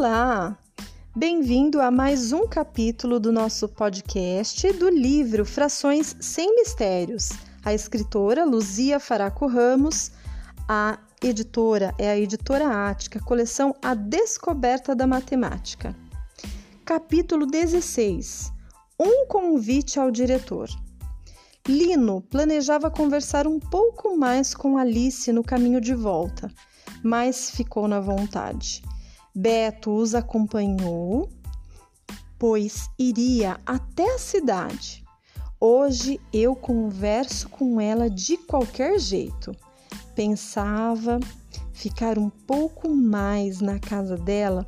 Olá! Bem-vindo a mais um capítulo do nosso podcast do livro Frações Sem Mistérios. A escritora Luzia Faraco Ramos, a editora é a editora Ática, coleção A Descoberta da Matemática. Capítulo 16 Um convite ao diretor. Lino planejava conversar um pouco mais com Alice no caminho de volta, mas ficou na vontade. Beto os acompanhou, pois iria até a cidade. Hoje eu converso com ela de qualquer jeito. Pensava ficar um pouco mais na casa dela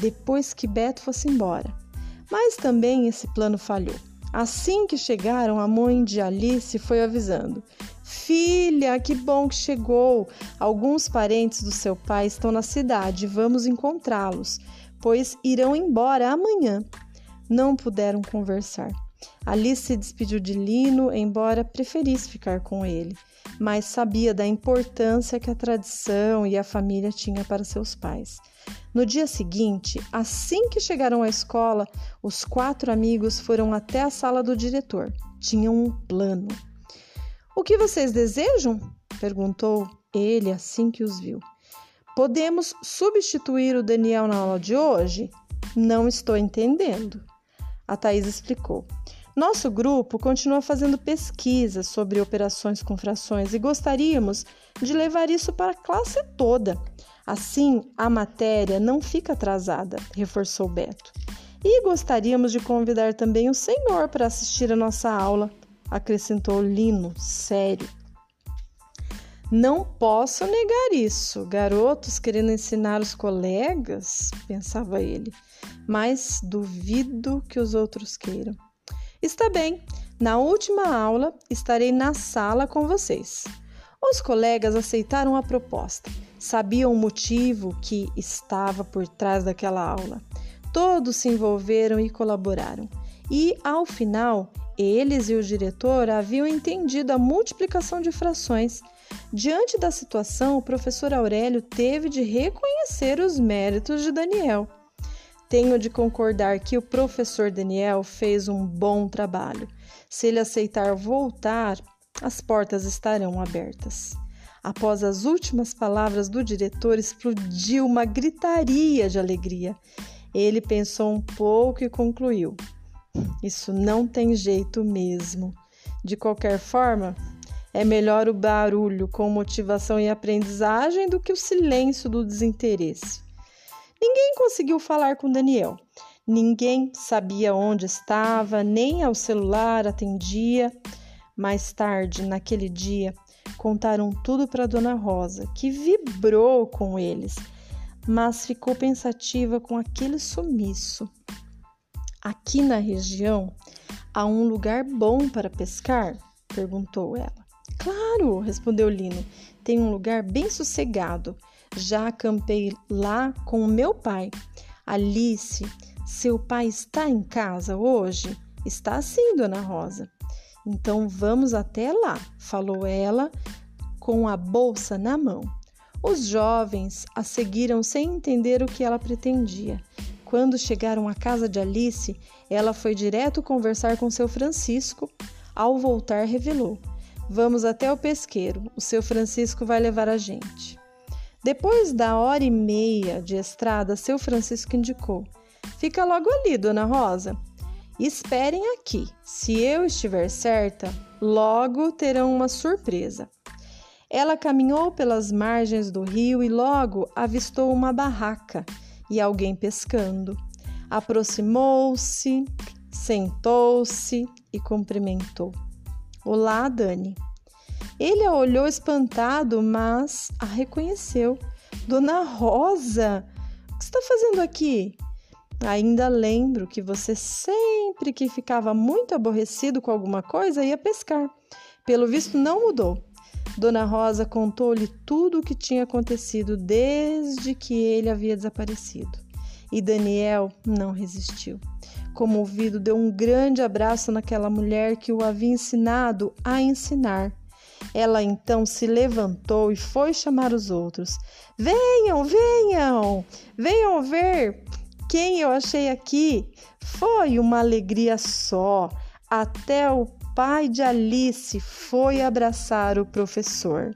depois que Beto fosse embora. Mas também esse plano falhou. Assim que chegaram, a mãe de Alice foi avisando: Filha, que bom que chegou! Alguns parentes do seu pai estão na cidade, vamos encontrá-los, pois irão embora amanhã. Não puderam conversar. Alice se despediu de Lino, embora preferisse ficar com ele, mas sabia da importância que a tradição e a família tinha para seus pais. No dia seguinte, assim que chegaram à escola, os quatro amigos foram até a sala do diretor. Tinham um plano. O que vocês desejam? perguntou ele assim que os viu. Podemos substituir o Daniel na aula de hoje? Não estou entendendo. A Thais explicou. Nosso grupo continua fazendo pesquisas sobre operações com frações e gostaríamos de levar isso para a classe toda. Assim, a matéria não fica atrasada, reforçou Beto. E gostaríamos de convidar também o senhor para assistir a nossa aula acrescentou Lino, sério. Não posso negar isso. Garotos querendo ensinar os colegas, pensava ele, mas duvido que os outros queiram. Está bem, na última aula estarei na sala com vocês. Os colegas aceitaram a proposta, sabiam o motivo que estava por trás daquela aula. Todos se envolveram e colaboraram. E, ao final, eles e o diretor haviam entendido a multiplicação de frações. Diante da situação, o professor Aurélio teve de reconhecer os méritos de Daniel. Tenho de concordar que o professor Daniel fez um bom trabalho. Se ele aceitar voltar, as portas estarão abertas. Após as últimas palavras do diretor, explodiu uma gritaria de alegria. Ele pensou um pouco e concluiu: isso não tem jeito mesmo. De qualquer forma, é melhor o barulho com motivação e aprendizagem do que o silêncio do desinteresse. Ninguém conseguiu falar com Daniel. Ninguém sabia onde estava, nem ao celular atendia. Mais tarde, naquele dia, contaram tudo para Dona Rosa, que vibrou com eles, mas ficou pensativa com aquele sumiço. Aqui na região há um lugar bom para pescar? perguntou ela. Claro, respondeu Lino. Tem um lugar bem sossegado. Já acampei lá com o meu pai. Alice, seu pai está em casa hoje? Está sim, dona Rosa. Então vamos até lá, falou ela com a bolsa na mão. Os jovens a seguiram sem entender o que ela pretendia. Quando chegaram à casa de Alice, ela foi direto conversar com seu Francisco. Ao voltar, revelou: Vamos até o pesqueiro, o seu Francisco vai levar a gente. Depois da hora e meia de estrada, seu Francisco indicou: Fica logo ali, dona Rosa. Esperem aqui. Se eu estiver certa, logo terão uma surpresa. Ela caminhou pelas margens do rio e logo avistou uma barraca e alguém pescando. Aproximou-se, sentou-se e cumprimentou. Olá, Dani. Ele a olhou espantado, mas a reconheceu. Dona Rosa, o que está fazendo aqui? Ainda lembro que você sempre que ficava muito aborrecido com alguma coisa ia pescar. Pelo visto, não mudou. Dona Rosa contou-lhe tudo o que tinha acontecido desde que ele havia desaparecido. E Daniel não resistiu. Comovido, deu um grande abraço naquela mulher que o havia ensinado a ensinar. Ela então se levantou e foi chamar os outros. Venham, venham, venham ver quem eu achei aqui. Foi uma alegria só. Até o pai de Alice foi abraçar o professor.